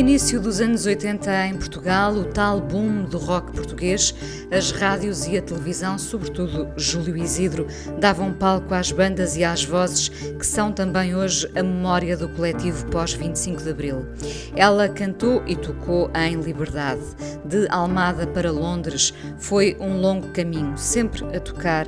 Início dos anos 80 em Portugal, o tal boom do rock português, as rádios e a televisão, sobretudo Júlio Isidro, davam palco às bandas e às vozes que são também hoje a memória do coletivo pós-25 de Abril. Ela cantou e tocou em Liberdade. De Almada para Londres foi um longo caminho, sempre a tocar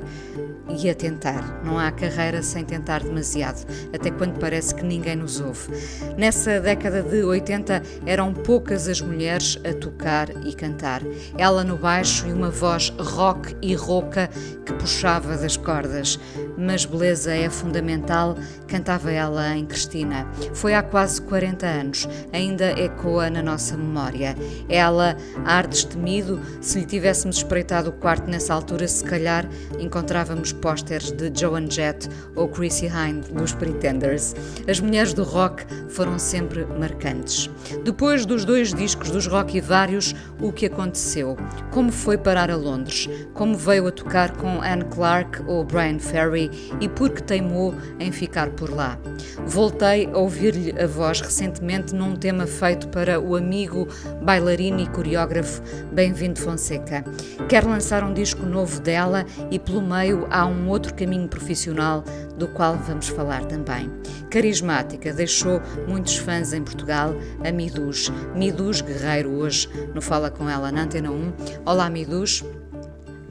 e a tentar. Não há carreira sem tentar demasiado, até quando parece que ninguém nos ouve. Nessa década de 80 eram poucas as mulheres a tocar e cantar. Ela no baixo e uma voz rock e rouca que puxava das cordas. Mas beleza é fundamental, cantava ela em Cristina. Foi há quase 40 anos, ainda ecoa na nossa memória. Ela, ar destemido, se lhe tivéssemos espreitado o quarto nessa altura, se calhar encontrávamos pósteres de Joan Jett ou Chrissy Hind dos Pretenders. As mulheres do rock foram sempre marcantes. Depois dos dois discos dos Rock e Vários, o que aconteceu? Como foi parar a Londres? Como veio a tocar com Anne Clark ou Brian Ferry e por que teimou em ficar por lá? Voltei a ouvir-lhe a voz recentemente num tema feito para o amigo bailarino e coreógrafo Bem-vindo Fonseca. Quer lançar um disco novo dela e pelo meio há um outro caminho profissional do qual vamos falar também. Carismática, deixou muitos fãs em Portugal, a Midus. Midus Guerreiro hoje no Fala Com Ela na Antena 1. Olá Midus.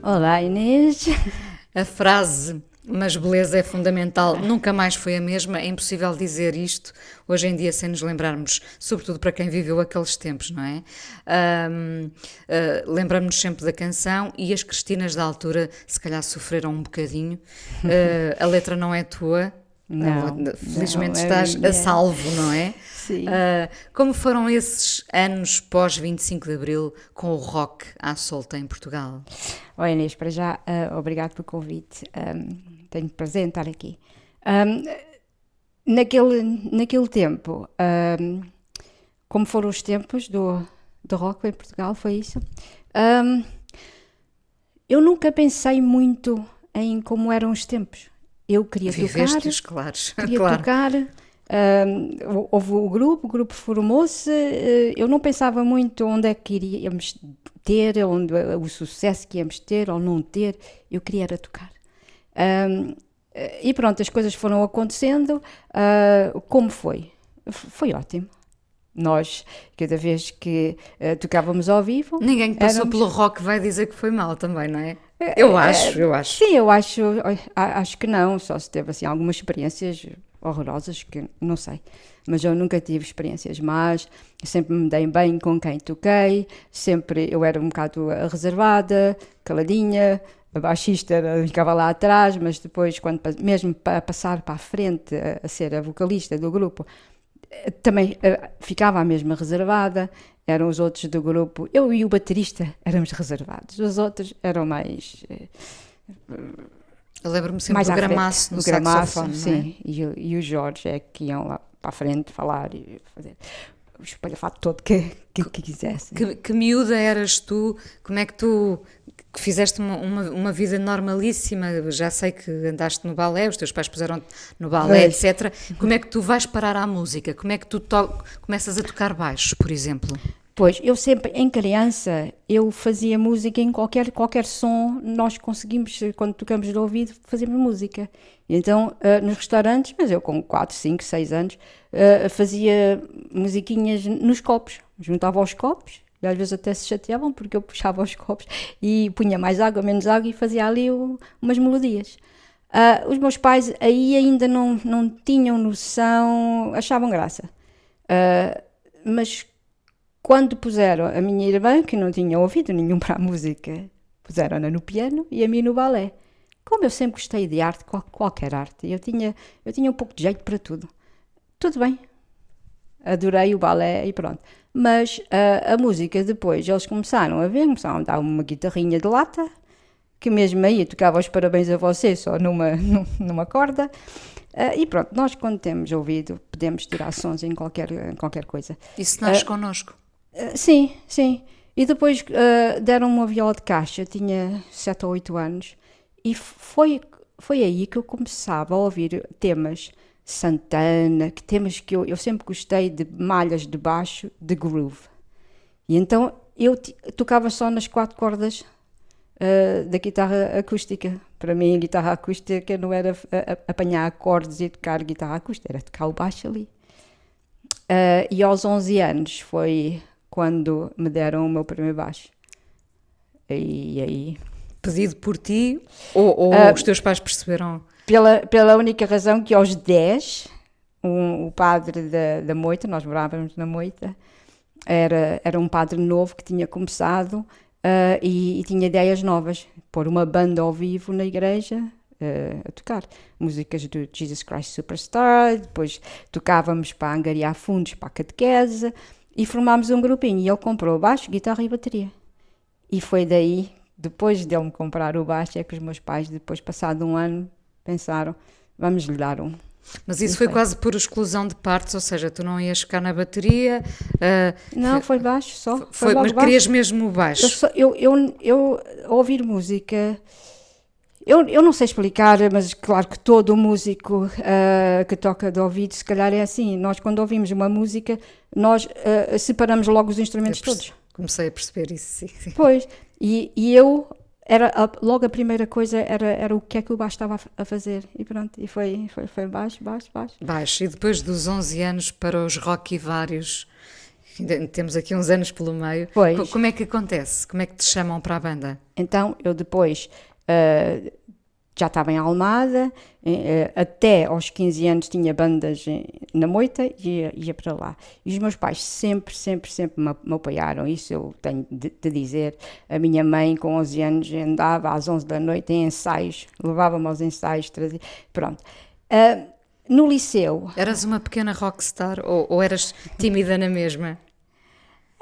Olá Inês. A frase mas beleza é fundamental, nunca mais foi a mesma, é impossível dizer isto hoje em dia sem nos lembrarmos, sobretudo para quem viveu aqueles tempos, não é? Um, uh, Lembramos-nos sempre da canção e as Cristinas da altura se calhar sofreram um bocadinho. Uh, a letra não é tua, não, felizmente não, estás é a salvo, não é? Sim. Uh, como foram esses anos pós 25 de Abril com o rock à solta em Portugal? Oi Inês, para já, uh, obrigado pelo convite. Um, tenho prazer em estar aqui. Um, naquele, naquele tempo, um, como foram os tempos do, do rock em Portugal, foi isso? Eu nunca pensei muito em como eram os tempos. Eu queria Viveste tocar, claro. queria claro. tocar. Um, houve o grupo, o grupo formou-se. Uh, eu não pensava muito onde é que iríamos ter, onde, o sucesso que íamos ter ou não ter. Eu queria era tocar. Um, e pronto, as coisas foram acontecendo. Uh, como foi? Foi ótimo. Nós, cada vez que uh, tocávamos ao vivo. Ninguém que passou éramos... pelo rock vai dizer que foi mal também, não é? Eu acho, eu acho. Sim, eu acho, acho que não. Só se teve assim, algumas experiências horrorosas que não sei. Mas eu nunca tive experiências más, sempre me dei bem com quem toquei, sempre eu era um bocado reservada, caladinha, a baixista ficava lá atrás, mas depois, quando, mesmo para passar para a frente a, ser a vocalista do grupo, também uh, ficava a mesma reservada. Eram os outros do grupo, eu e o baterista éramos reservados, os outros eram mais. Eu lembro-me sempre do gramaço no o gramaço, saxofone, sim, é? e, o, e o Jorge é que iam lá para a frente falar e fazer o espalhafato todo que, que, que quisessem. Que, que miúda eras tu? Como é que tu que fizeste uma, uma, uma, vida normalíssima, já sei que andaste no balé, os teus pais puseram no balé, etc. Como é que tu vais parar à música? Como é que tu começas a tocar baixo, por exemplo? Pois, eu sempre, em criança, eu fazia música em qualquer, qualquer som, nós conseguimos, quando tocamos de ouvido, fazemos música. Então, uh, nos restaurantes, mas eu com 4, 5, 6 anos, uh, fazia musiquinhas nos copos, juntava aos copos, e às vezes até se chateavam porque eu puxava os copos e punha mais água, menos água e fazia ali o, umas melodias. Uh, os meus pais aí ainda não, não tinham noção, achavam graça. Uh, mas quando puseram a minha irmã, que não tinha ouvido nenhum para a música, puseram-na no piano e a mim no balé. Como eu sempre gostei de arte, qual, qualquer arte, eu tinha, eu tinha um pouco de jeito para tudo. Tudo bem. Adorei o balé e pronto. Mas uh, a música depois, eles começaram a ver, começaram a dar uma guitarrinha de lata, que mesmo aí tocava os parabéns a você, só numa, numa corda. Uh, e pronto, nós quando temos ouvido, podemos tirar sons em qualquer, em qualquer coisa. Isso nasce uh, connosco? Uh, sim, sim. E depois deram-me uma viola de caixa, tinha 7 ou 8 anos, e foi, foi aí que eu começava a ouvir temas Santana, que temas que eu, eu sempre gostei de malhas de baixo, de groove. E então eu tocava só nas quatro cordas uh, da guitarra acústica. Para mim, a guitarra acústica não era apanhar acordes e tocar guitarra acústica, era tocar o baixo ali. Uh, e aos 11 anos foi quando me deram o meu primeiro baixo. E aí. Pedido por ti ou, ou uh, os teus pais perceberam? Pela, pela única razão que aos 10, um, o padre da, da Moita, nós morávamos na Moita, era, era um padre novo que tinha começado uh, e, e, tinha ideias novas, pôr uma banda ao vivo na igreja uh, a tocar músicas do Jesus Christ Superstar, depois tocávamos para angariar fundos para a catequese e formámos um grupinho e ele comprou baixo, guitarra e bateria. E foi daí, depois de ele me comprar o baixo, é que os meus pais, depois passado um ano, pensaram, vamos lhe dar um mas isso foi, foi quase por exclusão de partes, ou seja, tu não ias ficar na bateria. Uh, não, foi baixo só. Foi, foi mas baixo. querias mesmo baixo? Eu, eu, eu, eu ouvir música. Eu, eu não sei explicar, mas claro que todo músico uh, que toca de ouvido, se calhar é assim. Nós, quando ouvimos uma música, nós uh, separamos logo os instrumentos todos. Comecei a perceber isso, sim. Pois, e, e eu era a, logo a primeira coisa era, era o que é que o baixo estava a, fazer e pronto, e foi, foi, foi baixo, baixo, baixo. Baixo, e depois dos 11 anos para os rock e vários, temos aqui uns anos pelo meio, pois. como é que acontece? Como é que te chamam para a banda? Então, eu depois uh, já estava em Almada, eh, até aos 15 anos tinha bandas na moita e ia, ia, para lá. E os meus pais sempre, sempre, sempre me, me apoiaram, isso eu tenho de, de, dizer. A minha mãe, com 11 anos, andava às 11 da noite em ensaios, levava-me aos ensaios, trazia, pronto. Uh, no liceu... Eras uma pequena rockstar ou, ou eras tímida na mesma?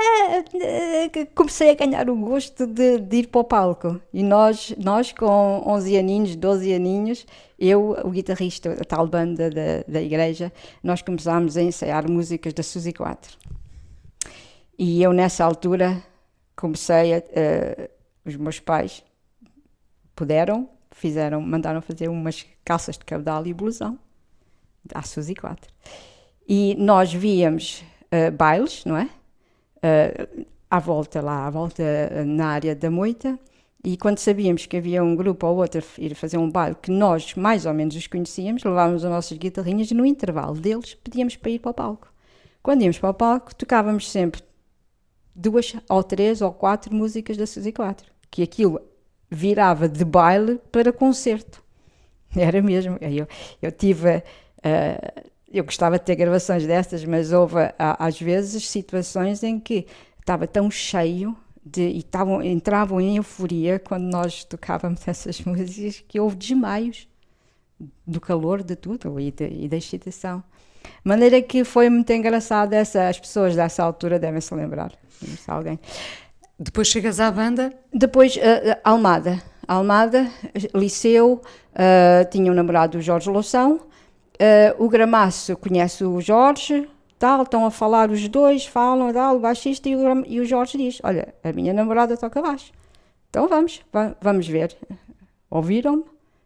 É, comecei a ganhar o gosto de, de, ir para o palco. E nós, nós com 11 aninhos, 12 aninhos, eu, o guitarrista, a tal banda da, da igreja, nós começámos a ensaiar músicas da Suzy 4. E eu, nessa altura, comecei a. Uh, os meus pais puderam, fizeram, mandaram fazer umas calças de cabedal e blusão à Suzy 4. E nós víamos uh, bailes, não é? Uh, à volta lá, à volta uh, na área da moita. E quando sabíamos que havia um grupo ou outro a ir fazer um baile que nós mais ou menos os conhecíamos, levávamos as nossas guitarrinhas e no intervalo deles pedíamos para ir para o palco. Quando íamos para o palco, tocávamos sempre duas ou três ou quatro músicas da Suzy 4, que aquilo virava de baile para concerto. Era mesmo. Eu, eu tive. Uh, eu gostava de ter gravações destas, mas houve às vezes situações em que estava tão cheio de, e tavam, entravam em euforia quando nós tocávamos essas músicas que houve desmaios do calor de tudo e, de, e da excitação. Maneira que foi muito engraçado, essa, as pessoas dessa altura devem se lembrar. Se alguém. Depois chegas à banda? Depois, uh, Almada. Almada, Liceu, uh, tinha um namorado, Jorge Loção, Uh, o Gramaço conhece o Jorge, tal, estão a falar os dois, falam, tal, o baixista e o, e o Jorge diz: Olha, a minha namorada toca baixo. Então vamos, va vamos ver. Ouviram-me?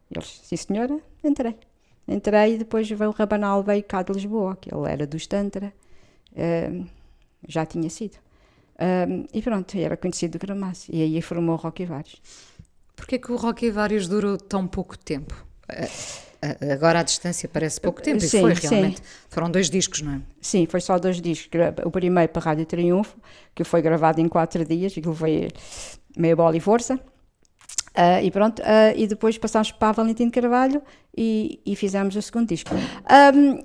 Eles, sim senhora, entrei. Entrei e depois veio o Rabanal, veio cá de Lisboa, que ele era do Tantra, uh, já tinha sido. Uh, e pronto, era conhecido do Gramaço. E aí formou o Rock Vários. Porquê que o Rock Vários durou tão pouco tempo? Agora à distância parece pouco tempo, sim, e foi realmente. Sim. Foram dois discos, não é? Sim, foi só dois discos. O primeiro para a Rádio Triunfo, que foi gravado em quatro dias, aquilo foi meia bola e força. Uh, e pronto, uh, e depois passámos para a Valentim Carvalho e, e fizemos o segundo disco. Um,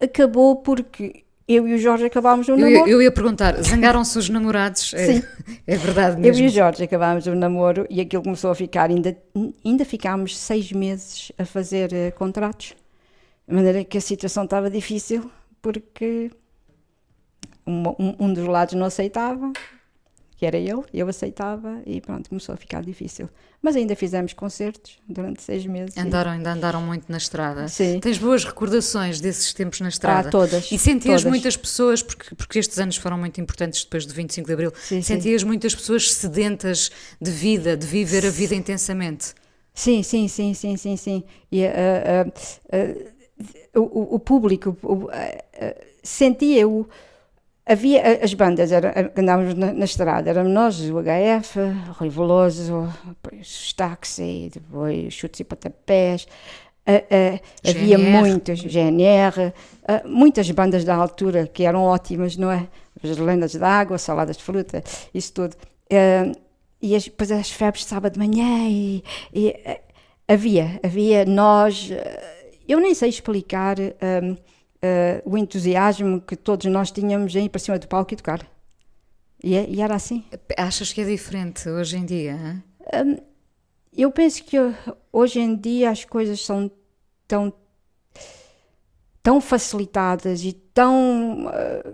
acabou porque eu e o Jorge acabámos o namoro. Eu, ia perguntar, zangaram-se os namorados? É, Sim. É, verdade mesmo. Eu e o Jorge acabámos o namoro e aquilo começou a ficar, ainda, ainda ficámos seis meses a fazer uh, contratos, de maneira que a situação estava difícil, porque um, um dos lados não aceitava, que era ele, eu aceitava e pronto, começou a ficar difícil. Mas ainda fizemos concertos durante seis meses. e- Andaram, ainda andaram muito na estrada. Sim. Tens boas recordações desses tempos na Ah, estrada? todas. E sentias todas. muitas pessoas, porque, porque estes anos foram muito importantes depois do 25 de Abril, Sim, sim. sentias muitas pessoas sedentas de vida, de viver a vida intensamente. Sim, sim, sim, sim, sim, sim. E ah, ah, ah, o, o- público o- Havia as bandas, era, andávamos na, na estrada, éramos nós, o HF, o Rui Veloso, depois os táxi, depois os chutes e pontapés. ah, ah, havia muitas, GNR, ah, muitas bandas da altura que eram ótimas, não é? As lendas d'água, saladas de fruta, isso tudo. Ah, e as, depois as febres de sábado de manhã e, e, eh, havia, havia nós, eh, eu nem sei explicar eh, o entusiasmo que todos nós tínhamos em ir para cima do palco e tocar. E, é- e era assim. Achas que é diferente hoje em dia? hã? Eu penso que eh, hoje em dia as coisas são tão, tão facilitadas e tão eh,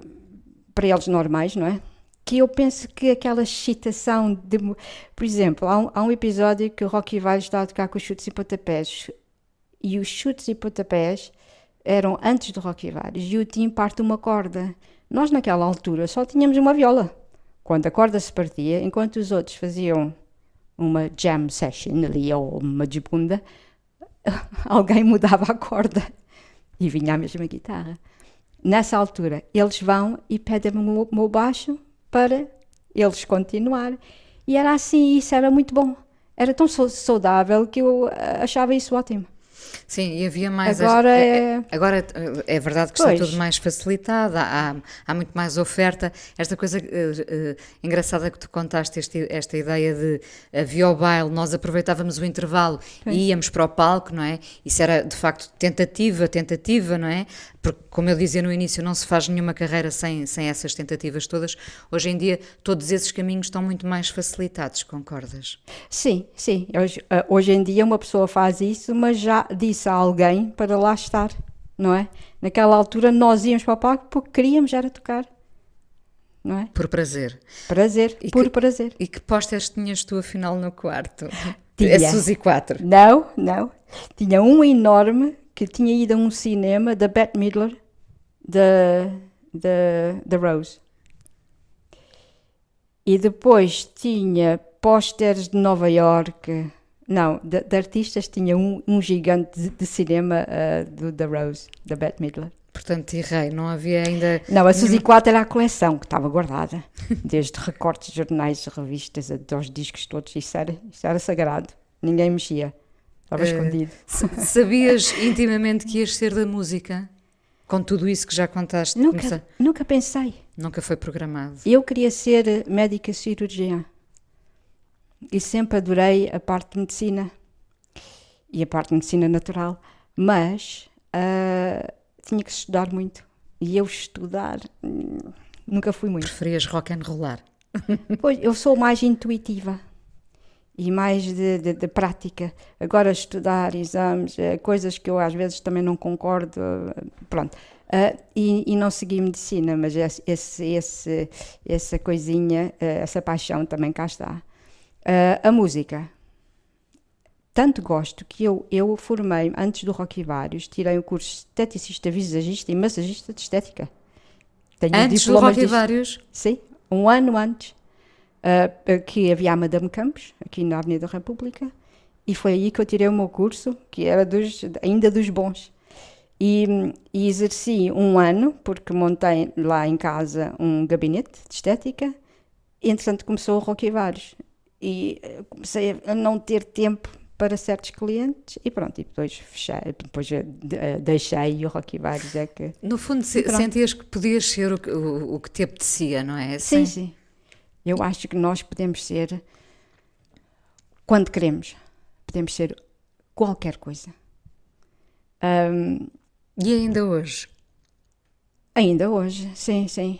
para eles normais, não é? Que eu penso que aquela excitação de. Por exemplo, há um, há um episódio que o Rocky vai está a tocar com os chutes e pontapés. E os chutes e pontapés eram antes do Rocky Vários e o Tim parte uma corda. Nós, naquela altura, só tínhamos uma viola. Quando a corda se partia, enquanto os outros faziam uma jam session ali ou uma de bunda, alguém mudava a corda e vinha a mesma guitarra. Nessa altura, eles vão e pedem-me o meu- baixo para eles continuar. E era assim, isso era muito bom. Era tão sau- saudável que eu ah, achava isso ótimo. Sim, e havia mais. Agora as- é- Agora é verdade que Pois. está tudo mais facilitado, há, há muito mais oferta. Esta coisa eh, eh, engraçada que tu contaste, este- esta ideia de havia o baile, nós aproveitávamos o intervalo e íamos para o palco, não é? Isso era de facto tentativa, tentativa, não é? Porque, como eu dizia no início, não se faz nenhuma carreira sem, sem essas tentativas todas. Hoje em dia, todos esses caminhos estão muito mais facilitados, concordas? Sim, sim. Hoje, ah, hoje em dia uma pessoa faz isso, mas já disse a alguém para lá estar, não é? Naquela altura nós íamos para o palco porque queríamos era tocar, não é? Por prazer. Prazer, E por que- prazer. E que pósteres tinhas tu afinal no quarto? Tinha. A Suzy 4. Não, não. Tinha um enorme que tinha ido a um cinema da Bette Midler, da, da, da Rose. E depois tinha pósteres de Nova York. Não, de, de artistas tinha um, um gigante de, de cinema ah, do, da Rose, da Bette Midler. Portanto, e rei, não havia ainda. Não, a Suzy 4 era a coleção que estava guardada. Desde recortes de jornais, revistas, até aos discos todos. Isso era, isso era sagrado. Ninguém mexia. Estava Eh, escondido. Sabias intimamente que ias ser da música? Com tudo isso que já contaste, Nunca, nunca pensei. nunca foi programado. Eu queria ser médica cirurgiã. E sempre adorei a parte de medicina. E a parte de medicina natural. Mas ah, tinha que estudar muito. E eu estudar hum, nunca fui muito. Preferias rock and rollar. Pois, eu sou mais intuitiva e mais de, de- de prática. Agora, estudar exames, eh, coisas que eu às vezes também não concordo, eh, pronto. Ah, e, e não segui medicina, mas esse, esse, essa coisinha, eh, essa paixão também cá está. Ah, a música. Tanto gosto que eu, eu formei, antes do Rock e Vários, tirei o curso de esteticista, visagista e massagista de estética. Tenho Antes do diplomas rock e disto. vários. Sim, um ano antes, ah, que havia a Madame Campos, aqui na Avenida da República, e foi aí que eu tirei o meu curso, que era dos, ainda dos bons. E, e exerci um ano, porque montei lá em casa um gabinete de estética, e entretanto começou o Rock e Vários. E eh, comecei a- não ter tempo para certos clientes, e pronto, e depois fechei, depois eh, eh, deixei o Rock e Vários é que... No fundo, sentias que podias ser o que, o, o que te apetecia, não é? Sim, sim. Eu acho que nós podemos ser, quando queremos, podemos ser qualquer coisa. Ahm, E ainda hoje? ainda hoje, sim, sim.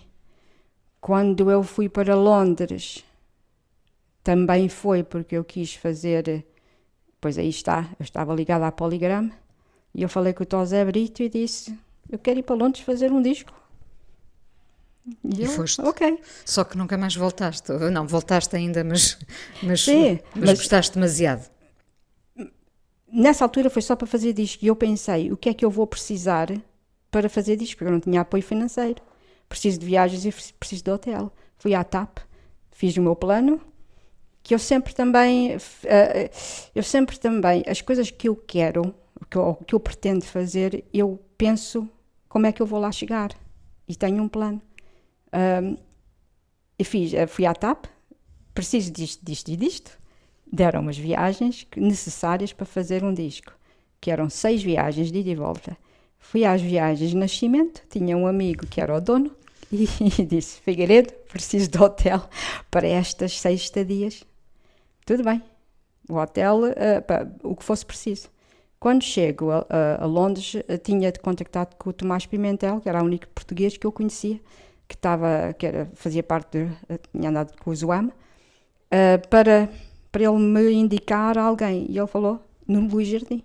Quando eu fui para Londres, também foi porque eu quis fazer. Pois aí está, eu estava ligada à Poligram e eu falei com o Tosé Brito e disse: Eu quero ir para Londres fazer um disco. E eu, foste? Ok. Só que nunca mais voltaste. Não, voltaste ainda, mas, mas, Sim, mas, mas- gostaste demasiado. Nessa altura foi só para fazer disco e eu pensei, o que é que eu vou precisar para fazer disco? Porque eu não tinha apoio financeiro. Preciso de viagens e preciso de hotel. Fui à TAP, fiz o meu plano, que eu sempre também, f- eh, eu sempre também, as coisas que eu quero, o que eu, que eu pretendo fazer, eu penso como é que eu vou lá chegar. E tenho um plano. E fiz, eh, fui à TAP, preciso disto, disto e disto. Deram umas viagens necessárias para fazer um disco, que eram seis viagens de ida e volta. Fui às viagens de nascimento, tinha um amigo que era o dono e, disse: Figueiredo, preciso de hotel para estas seis estadias. Tudo bem, o hotel, eh, pá, o que fosse preciso. Quando chego a, a- a Londres, eh, tinha contactado com o Tomás Pimentel, que era o único português que eu conhecia, que, estava, que era, fazia parte, de, eh, tinha andado com o Zoam, eh, para, para ele me indicar alguém. E ele falou, no Luís Jardim.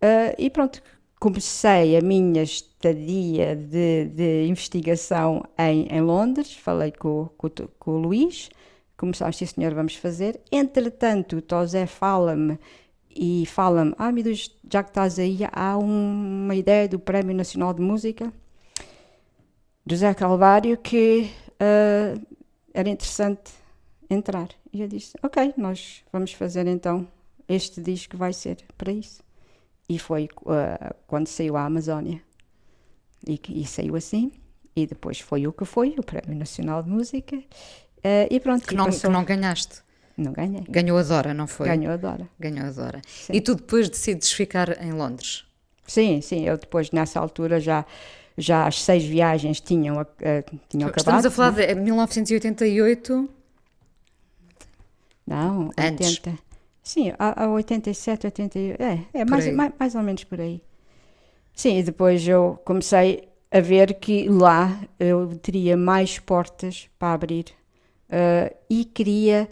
Eh, e pronto, comecei a minha estadia de, de investigação em, em Londres, falei com, com, com o Luís, começámos, sim senhor, vamos fazer. Entretanto, o Tosé fala-me e fala-me, ah, meu Deus, já que estás aí, há um- uma ideia do Prémio Nacional de Música do Zé Calvário que ah, era interessante entrar. E eu disse, ok, nós vamos fazer então, este disco vai ser para isso. E foi ah, quando saiu a Amazónia. E, e saiu assim. E depois foi o que foi, o Prémio Nacional de Música. Ah, e pronto, Que e não, que não ganhaste. Não ganhei. Ganhou a Dora, não foi? Ganhou a Dora. Ganhou a Dora. E tu depois decides ficar em Londres. Sim, sim, eu depois nessa altura já, já as seis viagens tinham, eh, tinham acabado. Estamos a falar né? de 1988. Não, Antes. 80. Sim, a, a 87, 88. É, é mais, mais, mais ou menos por aí. Sim, e depois eu comecei a ver que lá eu teria mais portas para abrir. eh, e queria,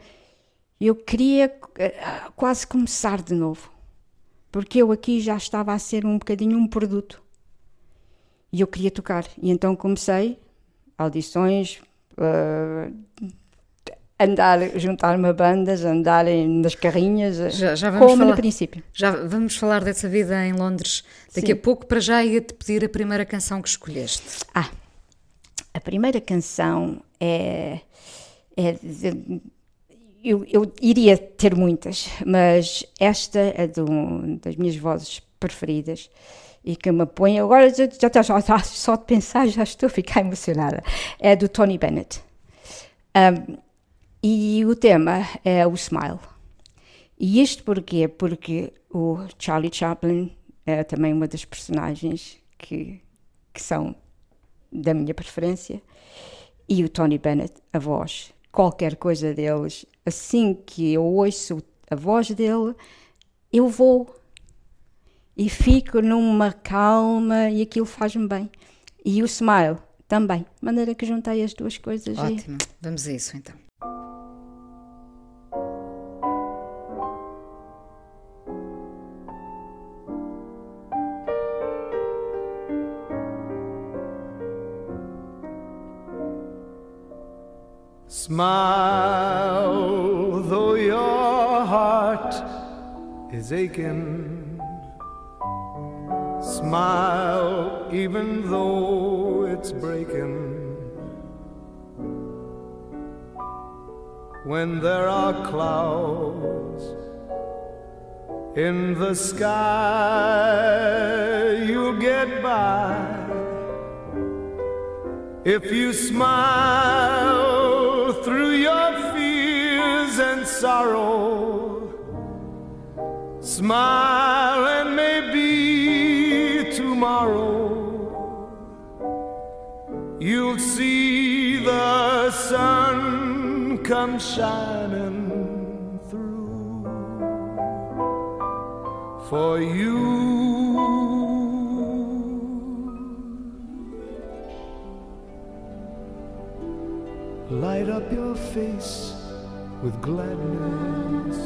eu queria eh, quase começar de novo. Porque eu aqui já estava a ser um bocadinho um produto. E eu queria tocar. E então comecei audições, eh, andar, juntar-me a bandas, andar nas carrinhas, eh, Já, já vamos como no falar. princípio. Já vamos falar dessa vida em Londres daqui Sim. a pouco. Para já ia-te pedir a primeira canção que escolheste. Ah, a primeira canção é. é de- eu, eu iria ter muitas, mas esta é de um- das minhas vozes preferidas e que me põe. Agora já, já, já, está- só de pensar já estou a ficar emocionada. É do Tony Bennett. Um, e o tema é o Smile. E isto porquê? Porque o Charlie Chaplin é também uma das personagens que, que são da minha preferência. E o Tony Bennett, a voz, qualquer coisa deles, assim que eu ouço a voz dele, eu vou e fico numa calma e aquilo faz-me bem. E o Smile também, de maneira que juntei as duas coisas. e- Ótimo. Vamos a isso então. Smile, though your heart is aching. Smile, even though it's breaking. When there are clouds in the sky, you'll get by. If you smile through your fears and sorrow, smile tomorrow you'll see the sun come shining through for you. Light up your face with gladness.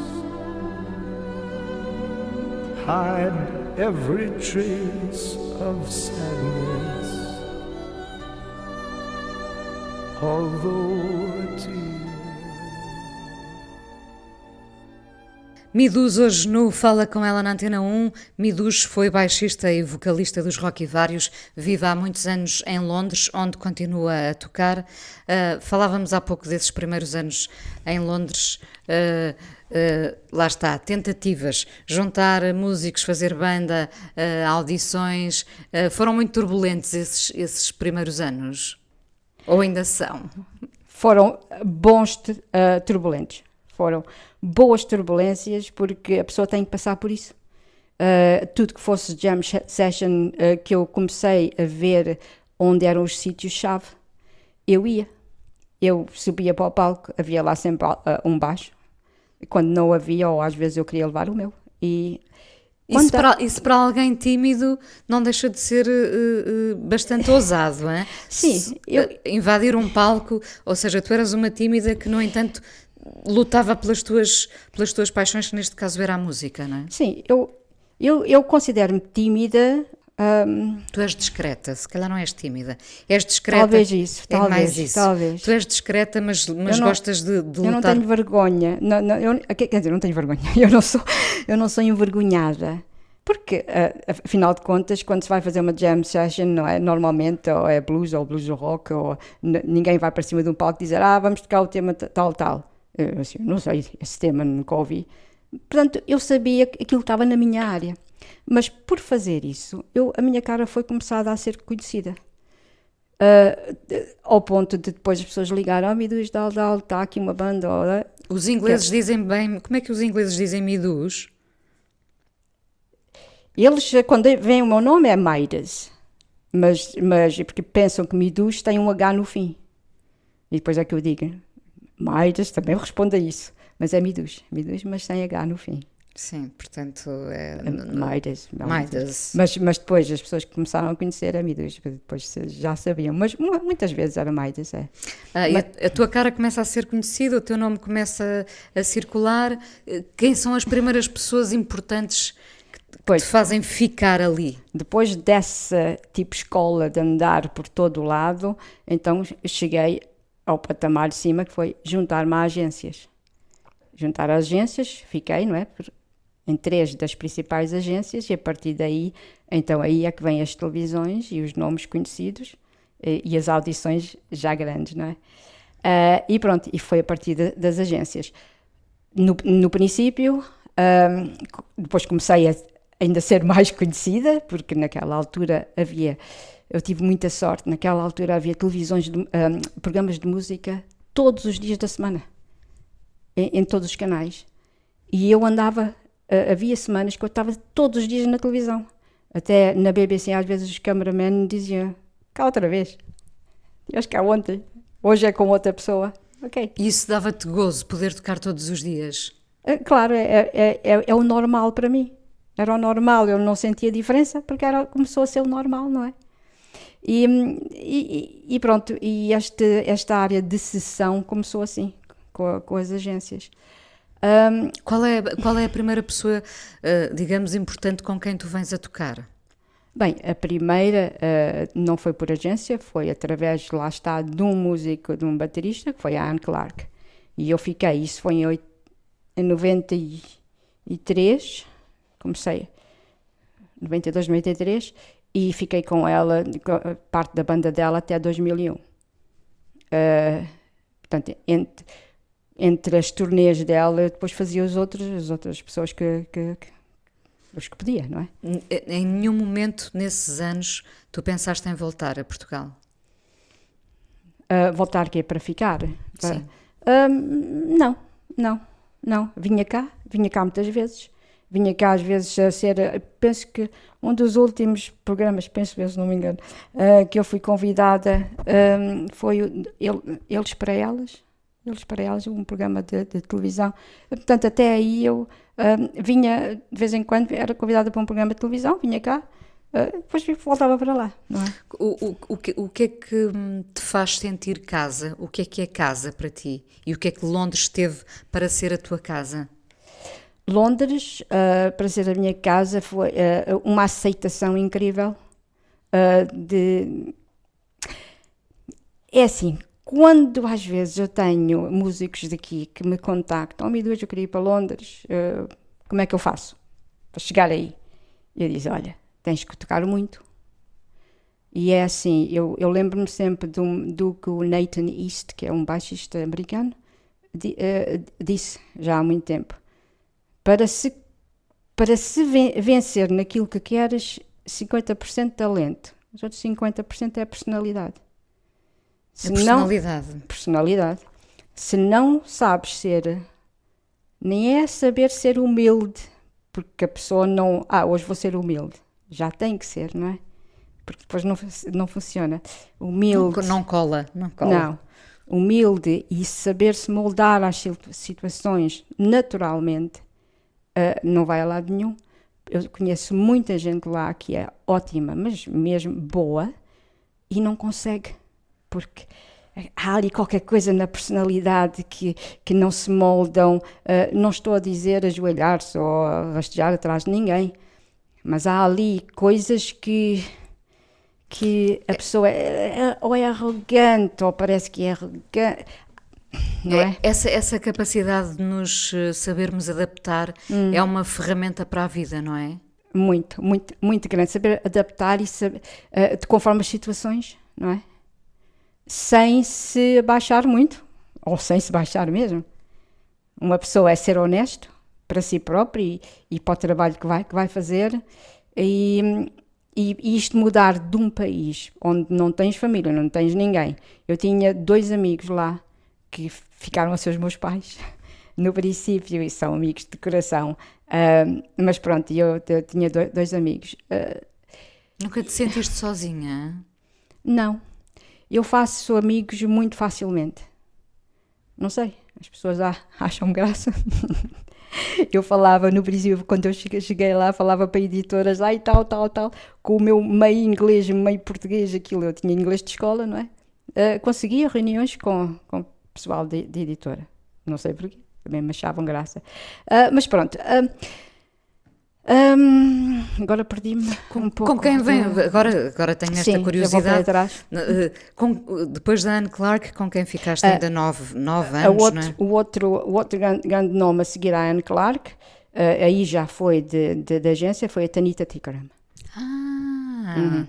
Hide every trace of sadness, although a tear. Midus hoje no Fala Com Ela na Antena 1. Midus foi baixista e vocalista dos Rock Vários, vive há muitos anos em Londres, onde continua a tocar. Uh, falávamos há pouco desses primeiros anos em Londres. Uh, uh, lá está, tentativas, juntar músicos, fazer banda, audições. foram muito turbulentos esses, esses primeiros anos? Ou ainda são? Foram bons turbulentos. Foram boas turbulências, porque a pessoa tem que passar por isso. Uh, tudo que fosse jam session uh, que eu comecei a ver onde eram os sítios-chave, eu ia. Eu subia para o palco, havia lá sempre uh, um baixo. Quando não havia, ou às vezes eu queria levar o meu. E isso para, isso para alguém tímido não deixa de ser uh, uh, bastante ousado, é? Sim. Eu... Invadir um palco, ou seja, tu eras uma tímida que, no entanto, lutava pelas tuas, pelas tuas paixões, que neste caso era a música, não é? Sim, eu, eu, eu considero-me tímida. Um, tu és discreta, se calhar não és tímida. És discreta. Talvez isso, é talvez, mais isso. talvez. Tu és discreta, mas, mas não, gostas de, de lutar. Eu não tenho vergonha. Não, não, eu, quer dizer, não tenho vergonha. Eu não sou, eu não sou envergonhada. Porque, uh, afinal de contas, quando se vai fazer uma jam session, não é? Normalmente, ou é blues, ou blues rock, ou ninguém vai para cima de um palco dizer, ah, vamos tocar o tema tal, tal. Eu, assim, não sei, esse tema nunca ouvi. Portanto, eu sabia que aquilo estava na minha área. Mas por fazer isso, eu, a minha cara foi começada a ser conhecida. Uh, ao ponto de depois as pessoas ligarem, oh, Midus, dal, dal, está aqui uma banda. Os ingleses que... dizem bem, como é que os ingleses dizem Midus? Eles, quando vem o meu nome, é Midas. Mas, mas porque pensam que Midus tem um H no fim. E depois é que eu digo, Maidas também responde a isso, mas é Midus, Midus, mas sem H no fim. Sim, portanto é. Maidas. Maidas. Mas, mas depois as pessoas começaram a conhecer a Midus, depois já sabiam, mas muitas vezes era Maidas, é. Ah, mas, a, a, tua cara começa a ser conhecida, o teu nome começa a, a circular. Quem são as primeiras pessoas importantes que pois, te fazem ficar ali? Depois dessa tipo escola de andar por todo o lado, então cheguei ao patamar de cima, que foi juntar-me a agências. Juntar agências, fiquei, não é? Em três das principais agências, e a partir daí, então aí é que vêm as televisões e os nomes conhecidos e, e as audições já grandes, não é? Uh, e pronto, e foi a partir de, das agências. No, no princípio, um, depois comecei a ainda ser mais conhecida, porque naquela altura havia eu tive muita sorte. Naquela altura havia televisões, de, um, programas de música todos os dias da semana, em, em todos os canais. E eu andava, uh, havia semanas que eu estava todos os dias na televisão. Até na BBC, às vezes, os cameramen diziam: cá outra vez. Eu acho que há ontem. Hoje é com outra pessoa. Ok. E isso dava-te gozo, poder tocar todos os dias? Uh, claro, é, é, é, é o normal para mim. Era o normal, eu não sentia diferença porque era, começou a ser o normal, não é? E, e, e pronto, e este, esta área de sessão começou assim, com, com as agências. Um, qual, é, qual é a primeira pessoa, uh, digamos, importante com quem tu vens a tocar? Bem, a primeira uh, não foi por agência, foi através, lá está, de um músico, de um baterista, que foi a Anne Clark. E eu fiquei, isso foi em, 8, em 93, comecei, 92, 93, e fiquei com ela, parte da banda dela, até 2001. Uh, ah, portanto, entre, entre as turnês dela, depois fazia os outros, as outras pessoas que, que, que, os que podia, não é? Em nenhum momento nesses anos tu pensaste em voltar a Portugal? Uh, voltar que é para ficar? Sim. Uh, não, não, não. Vinha cá, vinha cá muitas vezes vinha cá às vezes a ser, penso que um dos últimos programas, penso eu, se não me engano, uh, que eu fui convidada um, foi o, ele, Eles para Elas, Eles para Elas, um programa de, de televisão. Portanto, até aí eu um, vinha, de vez em quando, era convidada para um programa de televisão, vinha cá, uh, depois voltava para lá, não é? O, o, o, que, o que é que te faz sentir casa? O que é que é casa para ti? E o que é que Londres teve para ser a tua casa? Londres, uh, para ser a minha casa, foi uh, uma aceitação incrível. Uh, de... É assim, quando às vezes eu tenho músicos daqui que me contactam, oh, me duas eu queria ir para Londres, como é que eu faço para chegar aí? Eu disse, olha, tens que tocar muito. E é assim, eu, eu lembro-me sempre do, do que o Nathan East, que é um baixista americano, di, disse já há muito tempo. Para se, para se vencer naquilo que queres, 50% talento, os outros 50% é a personalidade. Se a personalidade. Não, personalidade. Se não sabes ser, nem é saber ser humilde, porque a pessoa não. Ah, hoje vou ser humilde. Já tem que ser, não é? Porque depois não, não funciona. Humilde. Não, não cola, não cola. Não. Humilde e saber se moldar às situações naturalmente uh, não vai a lado nenhum. Eu conheço muita gente lá que é ótima, mas mesmo boa, e não consegue porque há ali qualquer coisa na personalidade que, que não se moldam. Uh, não estou a dizer ajoelhar-se ou rastejar atrás de ninguém, mas há ali coisas que que a pessoa é, é, ou é arrogante ou parece que é arrogante. Não é? Essa, essa capacidade de nos eh, sabermos adaptar hum. é uma ferramenta para a vida, não é? Muito, muito, muito grande. Saber adaptar e saber, uh, conforme as situações, não é? sem se baixar muito, ou sem se baixar mesmo. Uma pessoa é ser honesto para si próprio e, e para o trabalho que vai, que vai fazer, e, e, e isto mudar de um país onde não tens família, não tens ninguém. Eu tinha dois amigos lá que ficaram a ser os meus pais no princípio e são amigos de coração, uh, mas pronto, eu, eu tinha dois, dois amigos. Uh, Nunca te sentiste sozinha? Não eu faço amigos muito facilmente. Não sei, as pessoas acham graça. eu falava no Brasil, quando eu cheguei lá, falava para editoras, ai tal, tal, tal, com o meu meio inglês, meio português, aquilo, eu tinha inglês de escola, não é? Uh, conseguia reuniões com, com pessoal de, de editora. Não sei porquê, também me achavam graça. Uh, mas pronto. Uh, um, agora perdi-me um pouco. Com quem vem? Agora, agora tenho esta Sim, curiosidade. Atrás. Com, depois da Anne Clark, com quem ficaste ainda uh, nove, nove anos? Outro, é? O outro, o outro grande, grande, nome a seguir à Anne Clark, uh, aí já foi de, de, de, agência, foi a Tanita Tikaram. Ah! Uhum.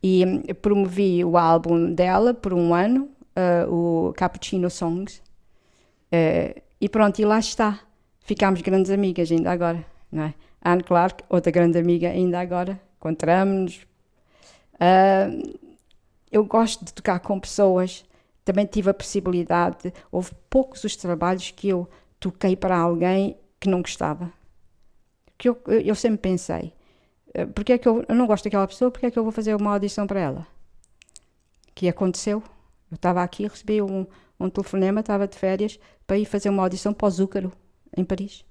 E hum, promovi o álbum dela por um ano, uh, o Cappuccino Songs. e pronto, e lá está. Ficámos grandes amigas ainda agora, não é? Anne Clark, outra grande amiga ainda agora, encontramos-nos. Uh, eu gosto de tocar com pessoas, também tive a possibilidade, houve poucos os trabalhos que eu toquei para alguém que não gostava. Que eu, eu sempre pensei, uh, porque é que eu, eu não gosto daquela pessoa, porque é que eu vou fazer uma audição para ela? Que aconteceu? Eu estava aqui, recebi um, um telefonema, estava de férias, para ir fazer uma audição para o Zúcaro, em Paris.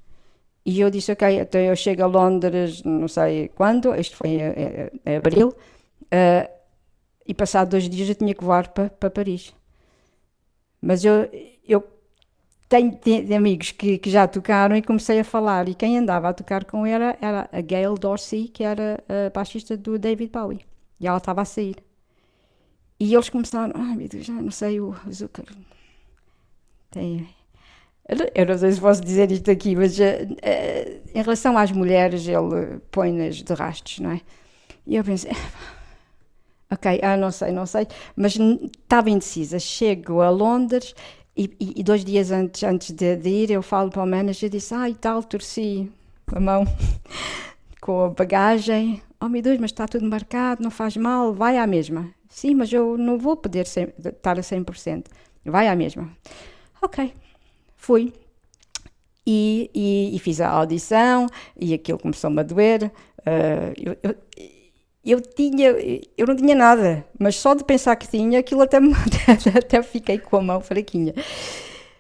E eu disse, ok, então eu chego a Londres, não sei quando, isto foi em, em, em abril, uh, e passado dois dias eu tinha que voar para, para Paris. Mas eu, eu tenho, amigos que, que, já tocaram e comecei a falar, e quem andava a tocar com ela era a Gail Dorsey, que era a baixista do David Bowie, e ela estava a sair. E eles começaram, ai meu Deus, já não sei o, Zucker. Tem, eu não sei se posso dizer isto aqui, mas uh, uh, em relação às mulheres, ele põe-nas de rastos, não é? E eu pensei, ok, ah, não sei, não sei, mas estava indecisa. Chego a Londres e, e, e dois dias antes, antes de, de, ir, eu falo para o manager e disse, ah, e tal, torci a mão com a bagagem. Oh meu Deus, mas está tudo marcado, não faz mal, vai à mesma. Sim, mas eu não vou poder estar a 100%. Vai à mesma. Ok, Fui. E, e, e, fiz a audição e aquilo começou-me a doer. Uh, eu, eu, eu, tinha, eu não tinha nada, mas só de pensar que tinha, aquilo até, até, até fiquei com a mão fraquinha.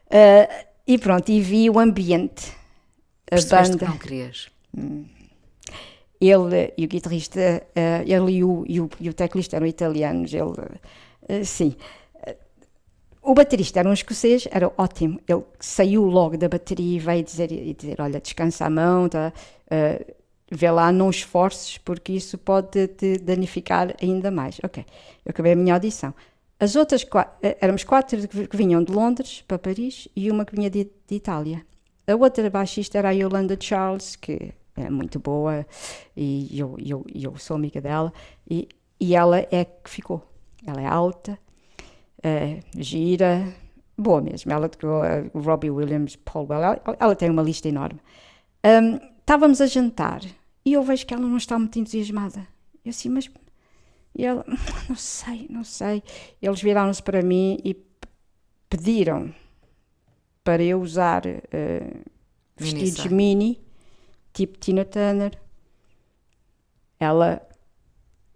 Uh, e pronto, e vi o ambiente. A Percebeste banda. que não querias? Hum. Ele e o guitarrista, uh, ele e o, e o, e o teclista eram italianos, ele, sim. O baterista era um escocês, era ótimo. Ele saiu logo da bateria e veio dizer, e dizer olha, descansa a mão, tá? Uh, vê lá, não esforces, porque isso pode te danificar ainda mais. Ok, eu acabei a minha audição. As outras, eh, éramos quatro que vinham de Londres para Paris e uma que vinha de, de Itália. A outra baixista era a Yolanda Charles, que é muito boa e eu, eu, eu sou amiga dela. E, e ela é que ficou. Ela é alta, eh, gira, boa mesmo. Ela o Robbie Williams, Paul Well. Ela, ela tem uma lista enorme. Ahm, estávamos a jantar e eu vejo que ela não está muito entusiasmada. Eu assim, mas. E ela, não sei, não sei. Eles viraram-se para mim e pediram para eu usar eh, vestidos mini, tipo Tina Turner. Ela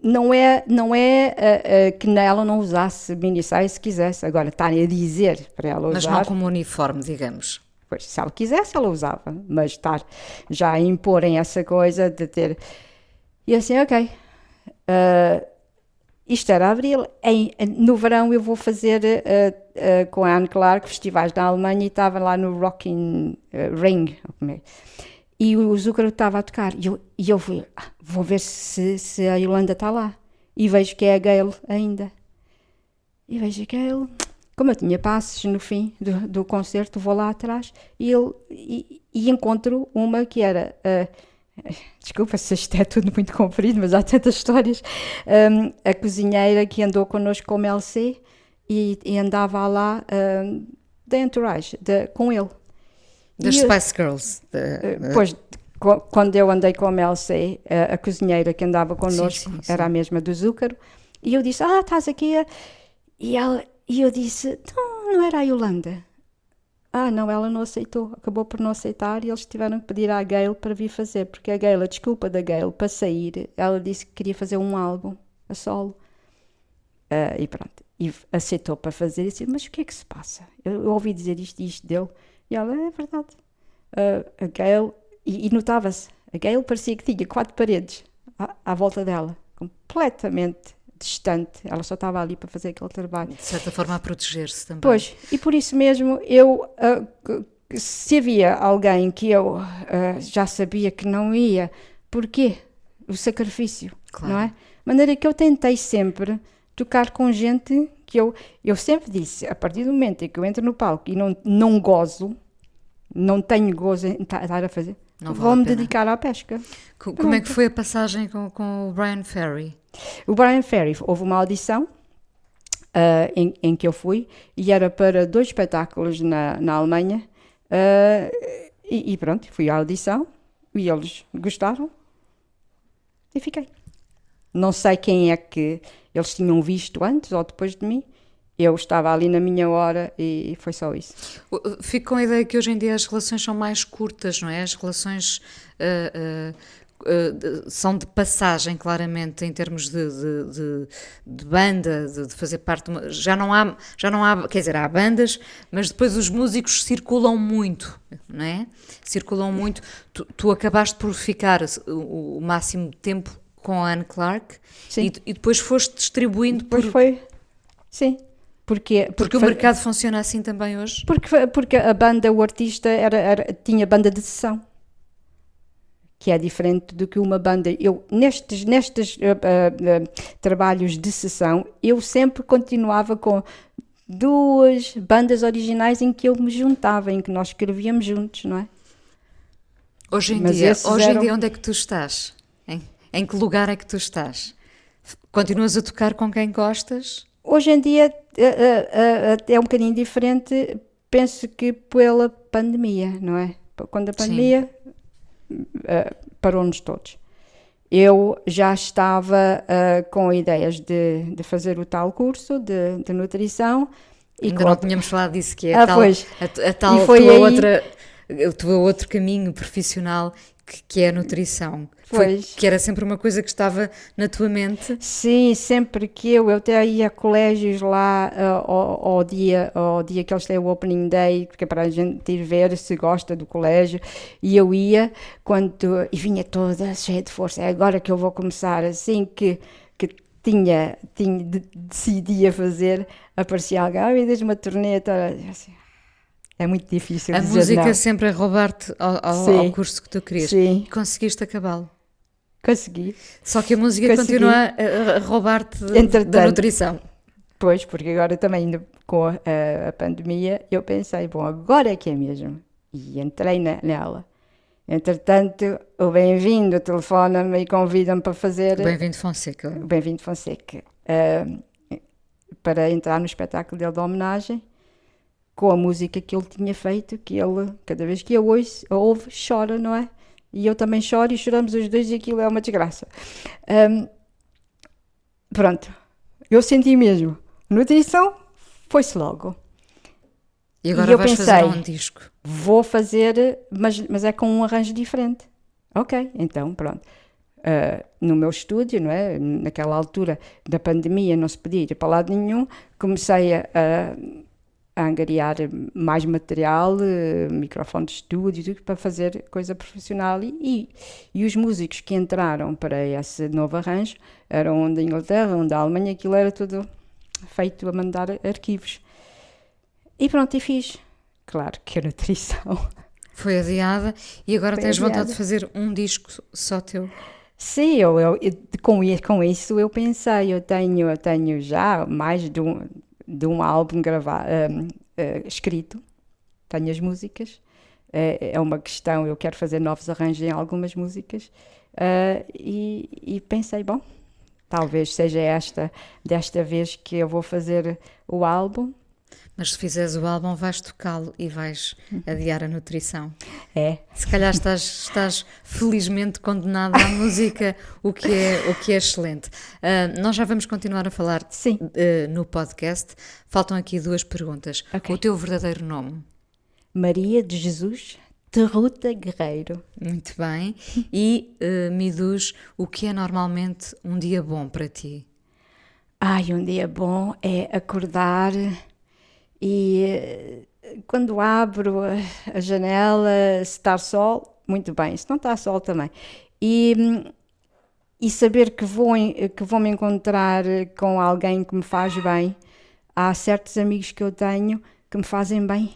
não é, não é eh, eh, que ela não usasse mini saia se quisesse. Agora, estarem a dizer para ela Mas usar. não como uniforme, digamos. Pois, se ela quisesse, ela usava, mas estar já a imporem essa coisa de ter. E assim, ok. ah, isto era abril. Em, no verão eu vou fazer ah, ah, com a Anne Clark festivais na Alemanha e estava lá no Rocking Ring. É. E o Zúcaro estava a tocar. E eu, e eu fui, "Ah, vou ver se, se a Yolanda está lá. E vejo que é a Gail ainda. E vejo que ele, como eu tinha passes no fim do, do concerto, vou lá atrás e, ele, e, e encontro uma que era. ah, desculpa se isto é tudo muito comprido, mas há tantas histórias. Ahm, a cozinheira que andou connosco como LC e, e andava lá da Entourage, de- com ele. Das E eu- Spice Girls. da- eh, Pois, quando eu andei com a MLC, a, a cozinheira que andava connosco sim, sim. era a mesma do Zúcaro, e eu disse: Ah, estás aqui. a-" E, ela, e eu disse: Não, não era a Yolanda. Ah, não, ela não aceitou, acabou por não aceitar e eles tiveram que pedir à Gail para vir fazer, porque a Gail, a desculpa da Gail para sair, ela disse que queria fazer um álbum a solo. Ah, e pronto, e aceitou para fazer disse: Mas o que é que se passa? Eu, eu ouvi dizer isto e isto dele, e ela: É verdade. Ah, a Gail, e, e notava-se, a Gail parecia que tinha quatro paredes à, à volta dela, completamente distante. Ela só estava ali para fazer aquele trabalho. De certa forma a proteger-se também. Pois, e por isso mesmo eu, que- se havia alguém que eu ah, já sabia que não ia, porquê? O sacrifício, Claro. não é? De maneira que eu tentei sempre tocar com gente que eu, eu sempre disse, a partir do momento em que eu entro no palco e não, não gozo, não tenho gozo em ta- estar a fazer, Não vale vou-me dedicar à pesca. Co- Como é que Pronto. foi a passagem com, com o Brian Ferry? O Brian Ferry, houve uma audição ah, em, em que eu fui e era para dois espetáculos na, na Alemanha ah, e, e pronto, fui à audição e eles gostaram e fiquei. Não sei quem é que eles tinham visto antes ou depois de mim. Eu estava ali na minha hora e foi só isso. Fico com a ideia que hoje em dia as relações são mais curtas, não é? As relações ah, ah, de- são de passagem, claramente, em termos de, de- de- de banda, de, fazer parte uma. Já não, há, já não há. Quer dizer, há bandas, mas depois os músicos circulam muito, não é? Circulam muito. Tu, tu acabaste por ficar o, o máximo de tempo com a Anne Clark e, e depois foste distribuindo por. Depois foi. Sim. Porque, Porque o foi- mercado funciona assim também hoje? Porque, porque a banda, o artista, era, era- tinha banda de sessão. Que é diferente do que uma banda. Eu, nestes, nestes ah, ah, ah, trabalhos de sessão, eu sempre continuava com duas bandas originais em que eu me juntava, em que nós escrevíamos juntos, não é? Hoje em, Mas dia, hoje eram- em dia, onde é que tu estás? Em, que lugar é que tu estás? Continuas a tocar com quem gostas? Hoje em dia ah, ah, ah, é um bocadinho diferente, penso que pela pandemia, não é? Quando a pandemia ah, parou-nos todos. Eu já estava ah, com ideias de, de fazer o tal curso de, de nutrição. E Ainda com não tínhamos falado disso, que é Ah, a tal, pois. a, a tal E foi aí- outra, o teu outro caminho profissional, que, que é a nutrição. Foi, que era sempre uma coisa que estava na tua mente. Sim, sempre que eu, eu até ia a colégios lá ah, ao, ao dia, ao dia que eles têm o opening day, porque é para a gente ir ver se gosta do colégio, e eu ia quando, e vinha toda cheia de força, é agora que eu vou começar, assim que, que tinha, tinha de, decidia fazer, aparecia alguém, ah, me diz uma torneta, assim, é muito difícil a dizer música não. sempre a roubar-te ao, ao- ao curso que tu querias. Sim. E conseguiste acabá-lo. Consegui. Só que a música Consegui. continua a, roubar-te da nutrição. Pois, porque agora também ainda com a, a, pandemia, eu pensei, bom, agora é que é mesmo. E entrei na, nela. Entretanto, o Bem-vindo telefona-me e convida-me para fazer. Bem-vindo Fonseca. O Bem-vindo Fonseca. Uh, para entrar no espetáculo dele de homenagem com a música que ele tinha feito, que ele, cada vez que eu ouço, ouve, chora, não é? E eu também choro e choramos os dois e aquilo é uma desgraça. Um, pronto, eu senti mesmo. Nutrição foi-se logo. E agora e eu vais pensei, fazer um disco. Vou fazer, mas, mas é com um arranjo diferente. Ok, então pronto. Uh, no meu estúdio, não é? Naquela altura da pandemia não se podia ir para lado nenhum, comecei a, a, a angariar mais material, uh, microfone de estúdio, tudo para fazer coisa profissional e, e, os músicos que entraram para esse novo arranjo eram um da Inglaterra, um da Alemanha, aquilo era tudo feito a mandar arquivos. E pronto, e fiz. Claro que a nutrição. Foi adiada e agora Foi tens adiada. vontade de fazer um disco só teu. Sim, eu, eu, com, com isso eu pensei, eu tenho, eu tenho já mais de um, de um álbum gravado, um, uh, escrito, tenho as músicas, é, é, uma questão, eu quero fazer novos arranjos em algumas músicas. Uh, e, e pensei, bom, talvez seja esta, desta vez que eu vou fazer o álbum, mas se fizeres o álbum, vais tocá-lo e vais adiar a nutrição. É. Se calhar estás, estás felizmente condenado à música, o que é, o que é excelente. Uh, nós já vamos continuar a falar uh, no podcast. Faltam aqui duas perguntas. Okay. O teu verdadeiro nome? Maria de Jesus Terruta Guerreiro. Muito bem. E uh, me diz o que é normalmente um dia bom para ti? Ai, um dia bom é acordar e quando abro a janela, se está sol, muito bem, se não está sol também. E, e saber que vou, que vou me encontrar com alguém que me faz bem. Há certos amigos que eu tenho que me fazem bem.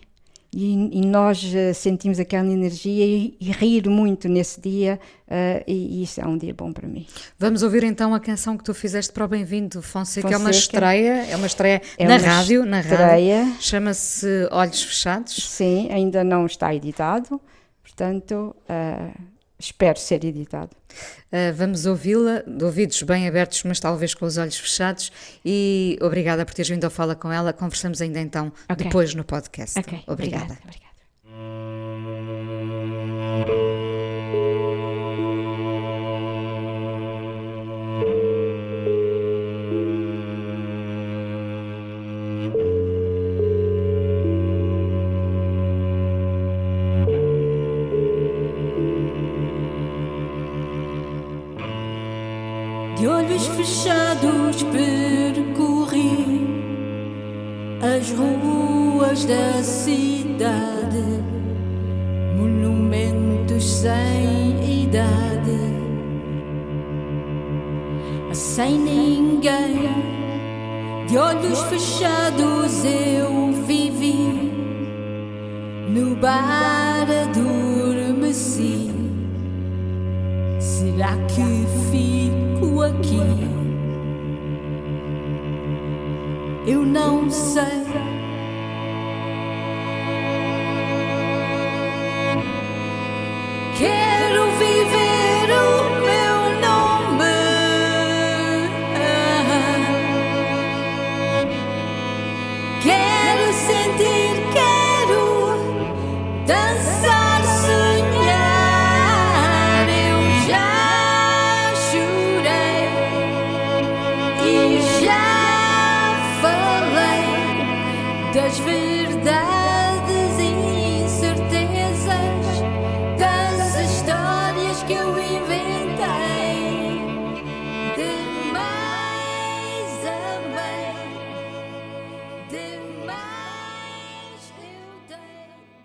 E, e nós uh, sentimos aquela energia e, e, rir muito nesse dia, uh, e, e, isso é um dia bom para mim. Vamos ouvir então a canção que tu fizeste para o Bem-vindo, Fonseca, Fonseca. é uma estreia, é uma estreia é na uma rádio, na estreia. rádio. Chama-se Olhos Fechados. Sim, ainda não está editado, portanto, uh, espero ser editado. Uh, vamos ouvi-la, de ouvidos bem abertos, mas talvez com os olhos fechados. E obrigada por teres vindo ao Fala com ela. Conversamos ainda então okay. depois no podcast. Okay. Obrigada. obrigada, obrigada. Fechados percorri as ruas da cidade, monumentos sem idade, sem ninguém. De olhos fechados eu vivi, no bar adormeci. Será que fico aqui? Eu não sei.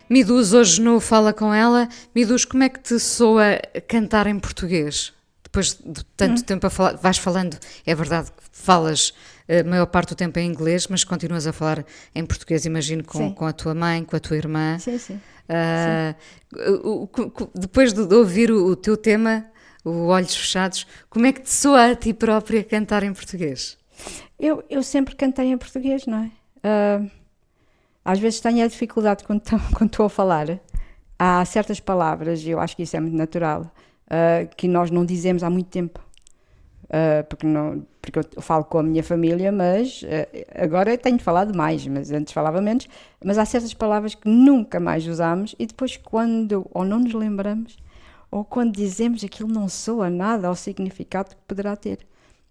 Miduz, hoje no Fala com ela. Miduz, como é que te soa cantar em português? Depois de tanto tempo a falar, vais falando, é verdade que falas a maior parte do tempo em inglês, mas continuas a falar em português, imagino, com, Sim. com a tua mãe, com a tua irmã. Sim, sim. O- o- depois de, ouvir o, o teu tema, o Olhos Fechados, como é que te soa a ti própria cantar em português? Eu, eu sempre cantei em português, não é? Ah, às vezes tenho a dificuldade quando estou a falar. Há certas palavras, e eu acho que isso é muito natural, ah, que nós não dizemos há muito tempo. Ah, porque, não, porque eu falo com a minha família, mas ah, agora tenho falado mais, mas antes falava menos. Mas há certas palavras que nunca mais usamos e depois, quando ou não nos lembramos, ou quando dizemos aquilo não soa nada ao significado que poderá ter.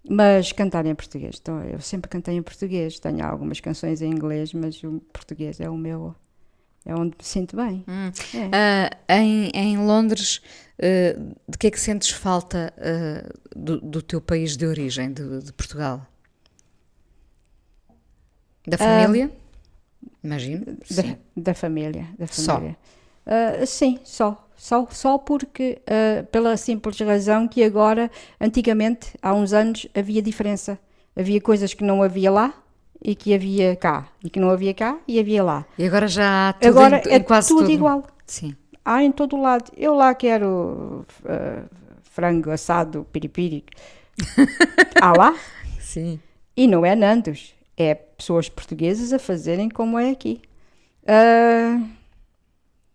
Mas cantar em português, então, eu sempre cantei em português. Tenho algumas canções em inglês, mas o português é o meu, é onde me sinto bem. Hum. É. Ah, em, em Londres, ah, de que é que sentes falta ah, do, do teu país de origem, de, de Portugal? Da família? Imagino. Da, sim. da família, da Só? família. Ah, sim, só. Só, só porque, ah, pela simples razão que agora, antigamente, há uns anos, havia diferença. Havia coisas que não havia lá e que havia cá. E que não havia cá e havia lá. E agora já há tudo agora em, é em quase tudo, tudo. igual. Sim. Há em todo o lado. Eu lá quero ah, frango assado, piripiri. há lá. Sim. E não é Nandos. É pessoas portuguesas a fazerem como é aqui. Ah,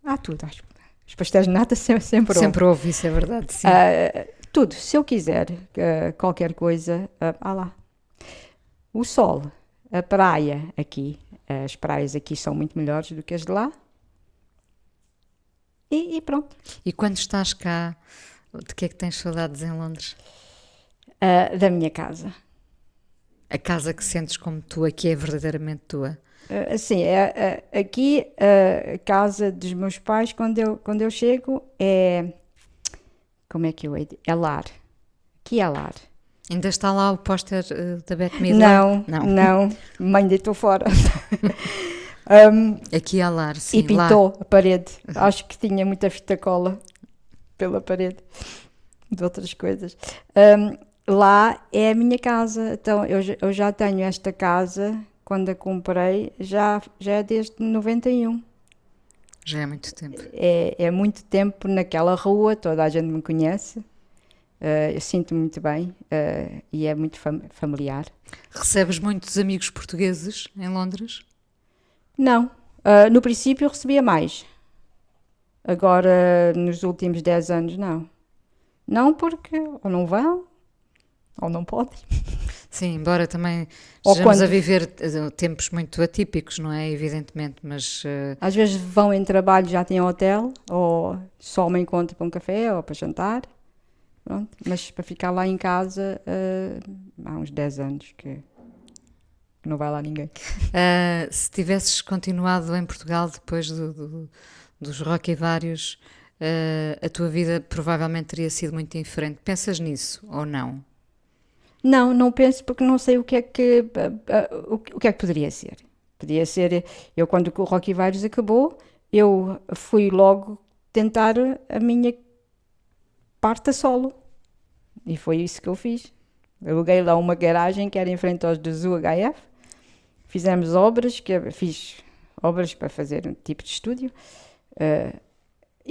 há tudo, acho. Os pastéis de nata sempre, sempre, houve. Sempre houve, isso é verdade. Sim. Ah, tudo. Se eu quiser ah, qualquer coisa, ah, há lá. O sol, a praia aqui. As praias aqui são muito melhores do que as de lá. E, e pronto. E quando estás cá, de que é que tens saudades em Londres? Ah, da minha casa. A casa que sentes como tua, que é verdadeiramente tua. Uh, Assim, é, é, aqui uh, a casa dos meus pais, quando eu, quando eu chego, é. Como é que eu hei de- É lar. Aqui é lar. Ainda está lá o póster eh, da Beth Midler? Não, Não. não, mãe deitou fora. Um, Aqui há lar, sim. e pintou a parede. Acho que tinha muita fita cola pela parede de outras coisas. Um, lá é a minha casa. Então eu, eu já tenho esta casa quando a comprei, já, já é desde 91. Já é muito tempo. É, é muito tempo naquela rua, toda a gente me conhece. eh, eu sinto-me muito bem eh, e é muito fam- familiar. Recebes muitos amigos portugueses em Londres? Não, ah, no princípio recebia mais. Agora, nos últimos 10 anos, não. Não porque ou não vão, ou não podem. Sim, embora também Ou estejamos quando- a viver eh, tempos muito atípicos, não é? Evidentemente, mas eh, Às vezes vão em trabalho, já têm hotel, ou só me encontram para um café ou para jantar. Pronto. Mas para ficar lá em casa, ah, há uns 10 anos que, não vai lá ninguém. ah, se tivesses continuado em Portugal depois do, do- dos Rock e Vários, ah, a tua vida provavelmente teria sido muito diferente. Pensas nisso ou não? Não, não penso porque não sei o que é que ah, ah, o, que- é que poderia ser. Podia ser, eu quando o Rocky Vários acabou, eu fui logo tentar a minha parte a solo. E foi isso que eu fiz. Aluguei lá uma garagem que era em frente aos dos UHF. Fizemos obras, que fiz obras para fazer um tipo de estúdio. Ah,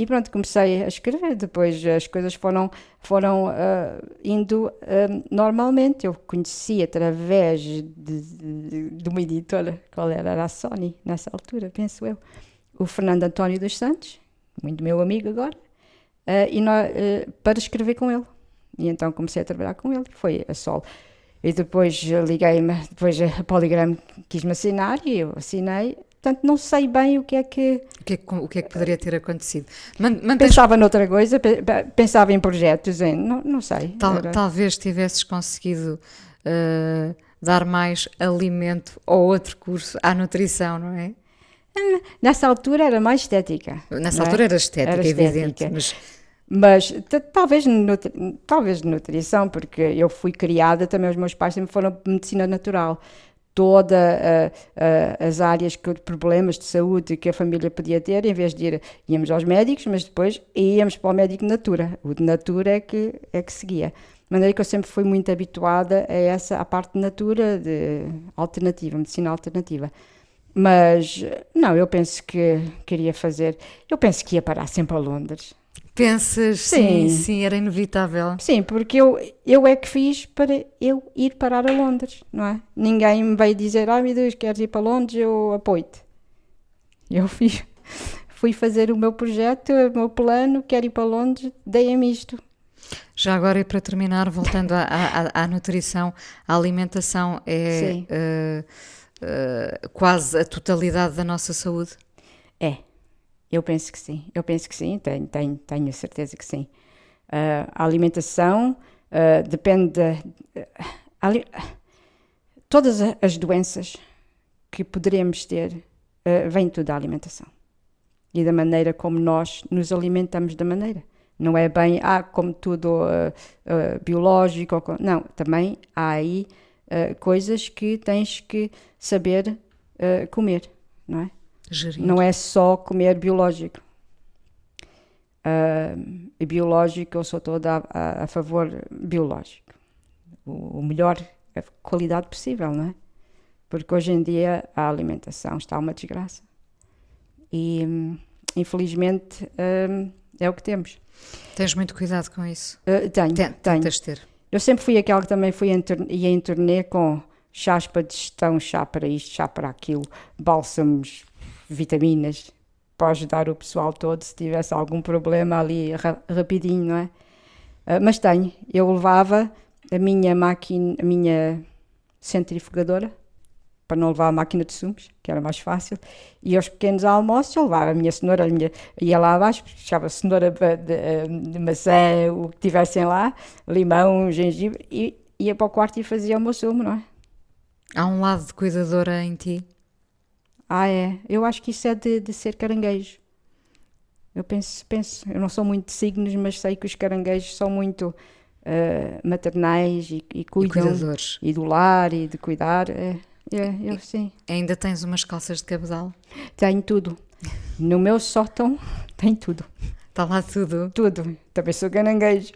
e pronto, comecei a escrever. Depois as coisas foram, foram ah, indo ah, normalmente. Eu conheci através de, de- de uma editora, qual era? Era a Sony, nessa altura, penso eu. O Fernando António dos Santos, muito meu amigo agora, ah, e para escrever com ele. E então comecei a trabalhar com ele, foi a Sol. E depois liguei-me, depois a Polygram quis-me assinar e eu assinei. Portanto, não sei bem o que é que. O que é que, o que, é que poderia ter acontecido? Man- Mantens Pensava noutra coisa, pe- pe- pensava em projetos, em, não, não sei. Tal- Era- talvez tivesses conseguido eh, dar mais alimento ou outro curso à nutrição, não é? Nessa altura era mais estética. Nessa é? altura era estética, Era evidente, estética. mas Mas talvez, nutri- talvez nutrição, porque eu fui criada, também os meus pais sempre foram medicina natural. Todas as áreas que, problemas de saúde que a família podia ter, em vez de ir, íamos aos médicos, mas depois íamos para o médico de natura. O de natura é que, é que seguia. De maneira que eu sempre fui muito habituada a essa, à parte de natura, de alternativa, medicina alternativa. Mas, não, eu penso que queria fazer, eu penso que ia parar sempre a Londres. Pensas, sim, Sim. sim, era inevitável. Sim, porque eu, eu é que fiz para eu ir parar a Londres, não é? Ninguém me veio dizer, ai meu Deus, queres ir para Londres, eu apoio-te. Eu fiz, fui fazer o meu projeto, o meu plano, quero ir para Londres, dei-me isto. Já agora, e para terminar, voltando à, à- à nutrição, a alimentação é eh, eh, quase a totalidade da nossa saúde? É, eu penso que sim, eu penso que sim, tenho, tenho, tenho certeza que sim. Ah, a alimentação ah, depende da. ali- todas as doenças que poderemos ter ah, vêm tudo da alimentação e da maneira como nós nos alimentamos da maneira. Não é bem, ah, como tudo ah, ah, biológico, não, também há aí ah, coisas que tens que saber ah, comer, não é? Gerir. Não é só comer biológico. Ah, e biológico, eu sou toda a, a- a favor biológico. O, o melhor, qualidade possível, não é? Porque hoje em dia a alimentação está uma desgraça. E infelizmente hum, é o que temos. Tens muito cuidado com isso. Ah, tenho, Ten- tenho. Ter. Eu sempre fui aquela que também fui em, tur- ia em turnê com chás para digestão, chá para isto, chá para aquilo, bálsamos, vitaminas, para ajudar o pessoal todo se tivesse algum problema ali ra- rapidinho, não é? Ah, mas tenho. Eu levava a minha máquina, a minha centrifugadora, para não levar a máquina de sumos, que era mais fácil, e aos pequenos almoços eu levava a minha cenoura, a minha, ia lá abaixo, puxava cenoura de, de, de maçã, o que tivessem lá, limão, gengibre, e ia para o quarto e fazia o meu sumo, não é? Há um lado de cuidadora em ti? Ah, é. Eu acho que isso é de, de ser caranguejo. Eu penso, penso, eu não sou muito de signos, mas sei que os caranguejos são muito eh, maternais e, e cuidam. cuidadores. E do lar e de cuidar. É, é, eu sim. Ainda tens umas calças de cabedal? Tenho tudo. No meu sótão tem tudo. Está lá tudo. Tudo. Também sou caranguejo.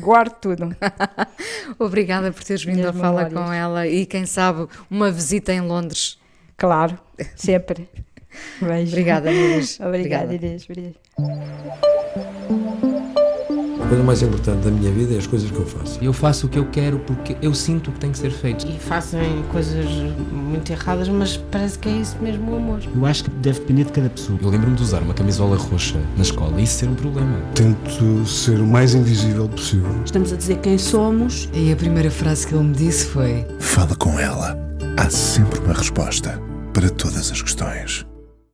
Guardo tudo. Obrigada por teres vindo Minhas a falar memórias. com ela e quem sabe uma visita em Londres. Claro, sempre. Beijo. Obrigada, Inês. Obrigada, Obrigada. Inês. Obrigada. A coisa mais importante da minha vida é as coisas que eu faço. Eu faço o que eu quero porque eu sinto que tem que ser feito. E fazem coisas muito erradas, mas parece que é isso mesmo o amor. Eu acho que deve depender de cada pessoa. Eu lembro-me de usar uma camisola roxa na escola e isso ser um problema. Tento ser o mais invisível possível. Estamos a dizer quem somos. E a primeira frase que ele me disse foi: Fala com ela. Há sempre uma resposta para todas as questões.